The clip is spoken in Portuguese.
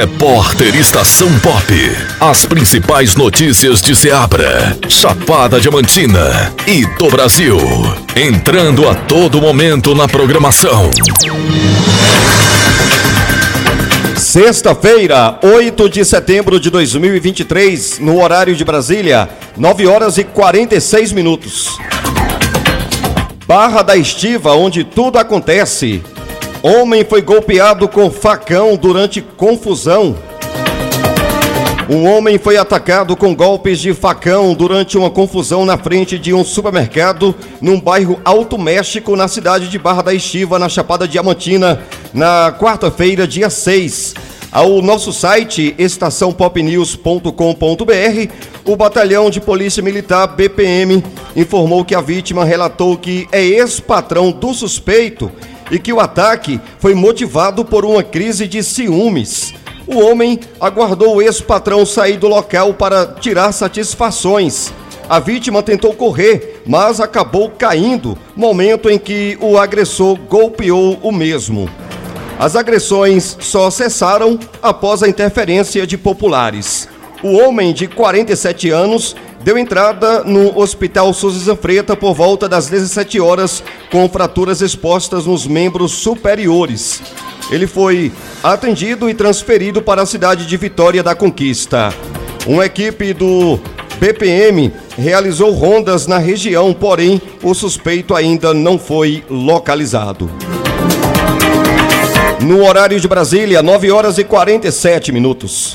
Repórter Estação Pop. As principais notícias de Seabra, Chapada Diamantina e do Brasil. Entrando a todo momento na programação. Sexta-feira, 8 de setembro de 2023, no horário de Brasília, 9 horas e 46 minutos. Barra da Estiva, onde tudo acontece. Homem foi golpeado com facão durante confusão. Um homem foi atacado com golpes de facão durante uma confusão na frente de um supermercado num bairro Alto México, na cidade de Barra da Estiva, na Chapada Diamantina, na quarta-feira, dia 6. Ao nosso site estaçãopopnews.com.br, o Batalhão de Polícia Militar BPM informou que a vítima relatou que é ex-patrão do suspeito e que o ataque foi motivado por uma crise de ciúmes. O homem aguardou o ex-patrão sair do local para tirar satisfações. A vítima tentou correr, mas acabou caindo, momento em que o agressor golpeou o mesmo. As agressões só cessaram após a interferência de populares. O homem de 47 anos deu entrada no Hospital Souza Freta por volta das 17 horas com fraturas expostas nos membros superiores. Ele foi atendido e transferido para a cidade de Vitória da Conquista. Uma equipe do BPM realizou rondas na região, porém o suspeito ainda não foi localizado. No horário de Brasília, 9 horas e 47 minutos.